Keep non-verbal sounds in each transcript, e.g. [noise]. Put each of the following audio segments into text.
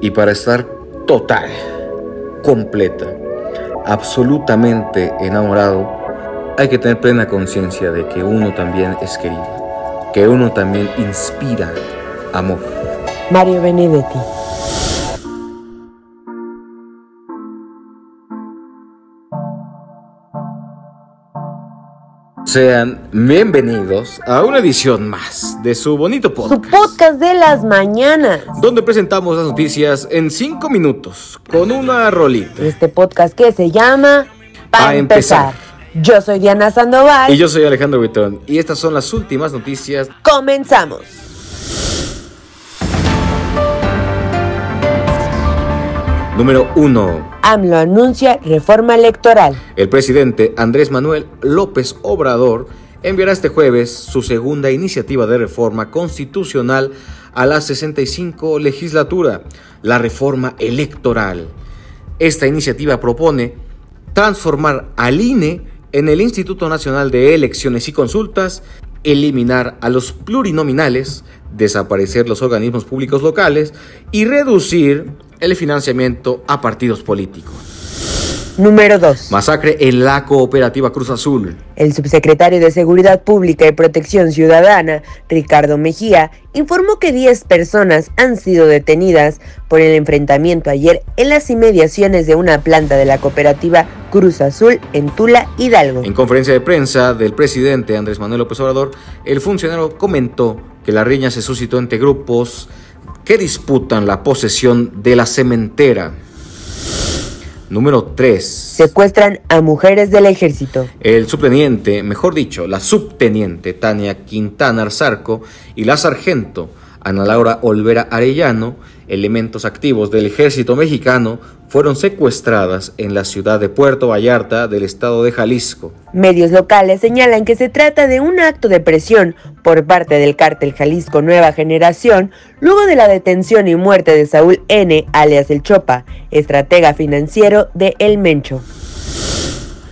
Y para estar total, completa, absolutamente enamorado, hay que tener plena conciencia de que uno también es querido, que uno también inspira amor. Mario Benedetti. Sean bienvenidos a una edición más de su bonito Su podcast, podcast de las mañanas. donde presentamos las noticias en 5 minutos con una rolita. Este podcast que se llama Pa' Pa' empezar. Yo soy Diana Sandoval. Y yo soy Alejandro Buitrón y estas son las últimas noticias. Comenzamos. Número 1. AMLO anuncia reforma electoral. El presidente Andrés Manuel López Obrador enviará este jueves su segunda iniciativa de reforma constitucional a la 65 legislatura, la reforma electoral. Esta iniciativa propone transformar al INE en el Instituto Nacional de Elecciones y Consultas, eliminar a los plurinominales, desaparecer los organismos públicos locales y reducir el financiamiento a partidos políticos. Número 2. Masacre en la cooperativa Cruz Azul. El subsecretario de Seguridad Pública y Protección Ciudadana, Ricardo Mejía, informó que 10 personas han sido detenidas por el enfrentamiento ayer en las inmediaciones de una planta de la cooperativa Cruz Azul en Tula, Hidalgo. En conferencia de prensa del presidente Andrés Manuel López Obrador, el funcionario comentó que la riña se suscitó entre grupos que disputan la posesión de la cementera. Número 3. Secuestran a mujeres del ejército. El subteniente, mejor dicho, la subteniente Tania Quintana Arzarco y la sargento Ana Laura Olvera Arellano, elementos activos del ejército mexicano, fueron secuestradas en la ciudad de Puerto Vallarta del estado de Jalisco. Medios locales señalan que se trata de un acto de presión por parte del cártel Jalisco Nueva Generación luego de la detención y muerte de Saúl N., alias El Chopa, estratega financiero de El Mencho.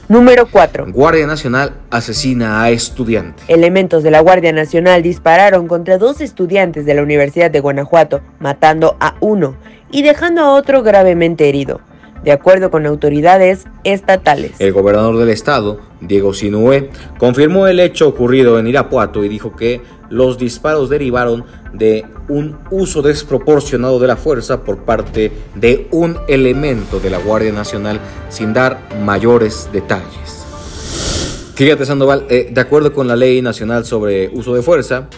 Número 4. Guardia Nacional asesina a estudiante. Elementos de la Guardia Nacional dispararon contra dos estudiantes de la Universidad de Guanajuato, matando a uno y dejando a otro gravemente herido, de acuerdo con autoridades estatales. El gobernador del estado, Diego Sinué, confirmó el hecho ocurrido en Irapuato y dijo que los disparos derivaron de un uso desproporcionado de la fuerza por parte de un elemento de la Guardia Nacional sin dar mayores detalles. Fíjate Sandoval, eh, de acuerdo con la Ley Nacional sobre Uso de Fuerza,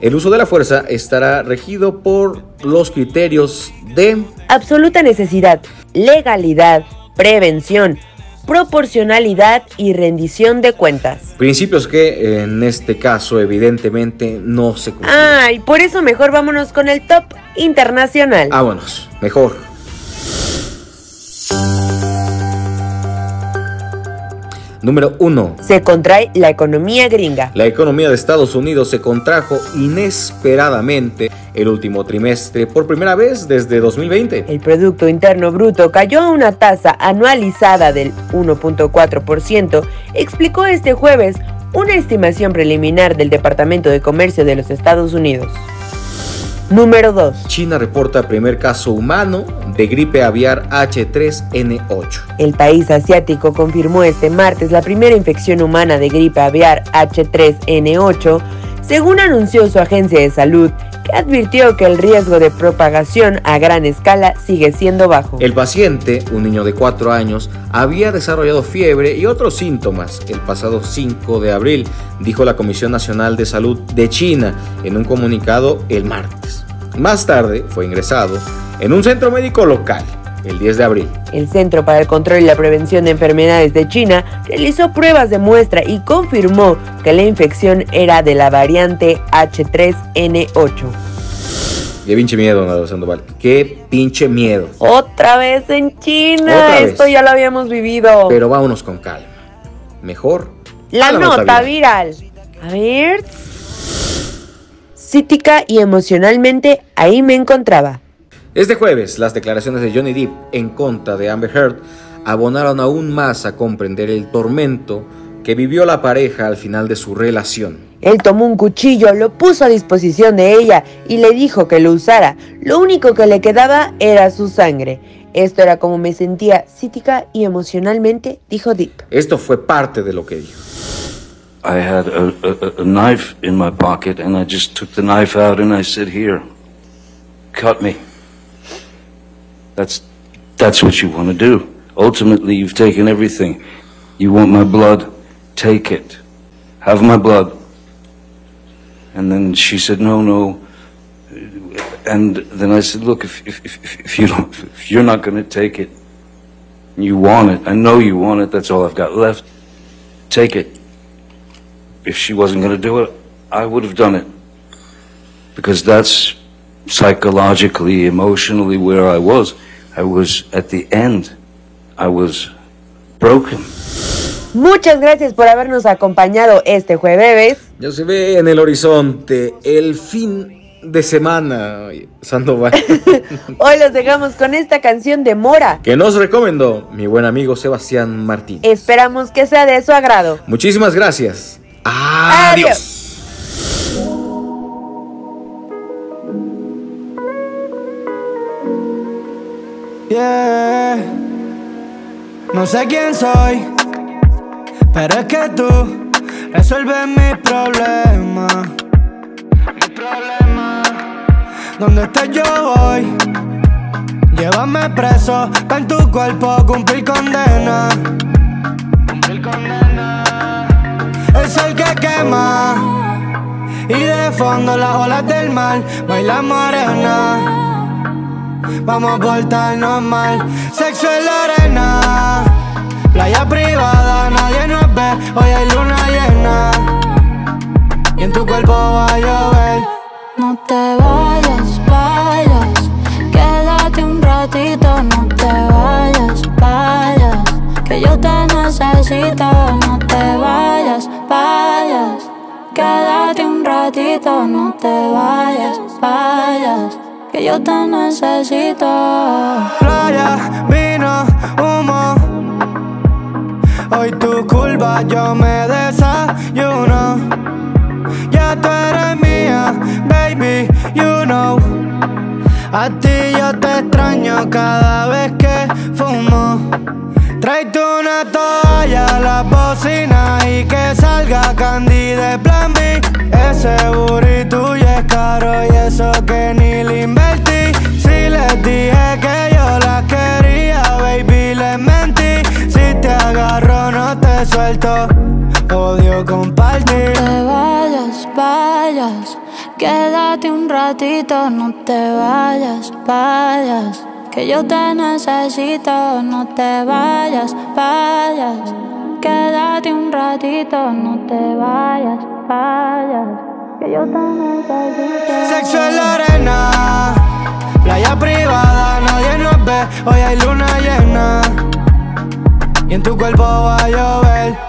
el uso de la fuerza estará regido por los criterios de Absoluta necesidad, legalidad, prevención, proporcionalidad y rendición de cuentas. principios que en este caso evidentemente no se cumplen. Ay, por eso mejor vámonos con el top internacional. Vámonos, mejor. Número 1. Se contrae la economía gringa. La economía de Estados Unidos se contrajo inesperadamente el último trimestre por primera vez desde 2020. El Producto Interno Bruto cayó a una tasa anualizada del 1.4%, explicó este jueves una estimación preliminar del Departamento de Comercio de los Estados Unidos. Número 2. China reporta primer caso humano de gripe aviar H3N8. El país asiático confirmó este martes la primera infección humana de gripe aviar H3N8, según anunció su agencia de salud, que advirtió que el riesgo de propagación a gran escala sigue siendo bajo. El paciente, un niño de 4 años, había desarrollado fiebre y otros síntomas el pasado 5 de abril, dijo la Comisión Nacional de Salud de China en un comunicado el martes. Más tarde fue ingresado en un centro médico local el 10 de abril. El Centro para el Control y la Prevención de Enfermedades de China realizó pruebas de muestra y confirmó que la infección era de la variante H3N8. Qué pinche miedo, Nado Sandoval. Qué pinche miedo. Otra vez en China, Otra vez. esto ya lo habíamos vivido. Pero vámonos con calma. Mejor. la nota, viral. A ver. Cítica y emocionalmente ahí me encontraba. Este jueves, las declaraciones de Johnny Depp en contra de Amber Heard abonaron aún más a comprender el tormento que vivió la pareja al final de su relación. Él tomó un cuchillo, lo puso a disposición de ella y le dijo que lo usara. Lo único que le quedaba era su sangre. Esto era como me sentía psíquica y emocionalmente, dijo Deep. Esto fue parte de lo que dijo. I had a, a, a knife in my pocket and I just took the knife out and I said, Here, cut me. That's, that's what you want to do. Ultimately, you've taken everything. You want my blood? Take it. Have my blood. And then she said, No, no. And then I said, Look, if, if, if, if you don't, if you're not going to take it, you want it. I know you want it. That's all I've got left. Take it. If she wasn't going to do it, I would have done it. Because that's psychologically, emotionally where I was. I was at the end. I was broken. Muchas gracias por habernos acompañado este jueves. Ya se ve en el horizonte el fin de semana, Sandoval. [laughs] Hoy los dejamos con esta canción de Mora. Que nos recomendó mi buen amigo Sebastián Martín. Esperamos que sea de su agrado. Muchísimas gracias. Adiós. Yeah. No sé quién soy, pero es que tú resuelves mis problemas. Mis problemas. Donde estés yo voy. Llévame preso, en tu cuerpo cumplir condena. Cumplir condena. El que quema. Y de fondo las olas del mar, baila morena. Vamos a portarnos mal. Sexo en la arena. Playa privada, nadie nos ve. Hoy hay luna llena. Y en tu cuerpo va a llover. No te vayas, no te vayas, vayas que yo te necesito. Playa, vino, humo. Hoy tu culpa yo me desayuno. Ya tú eres mía, baby, you know. A ti yo te extraño cada vez que fumo. Tráete una toalla, la bocina y que salga Candy de plan B. Ese burrito ya es caro y eso que ni le invertí. Si les dije que yo la quería, baby, les mentí. Si te agarro, no te suelto. Odio compartir. Te vayas, vayas. Quédate un ratito, no te vayas, vayas. Que yo te necesito, no te vayas, vayas. Quédate un ratito, no te vayas, vayas. Que yo te necesito. Sexo en la arena, playa privada, nadie nos ve. Hoy hay luna llena. Y en tu cuerpo va a llover.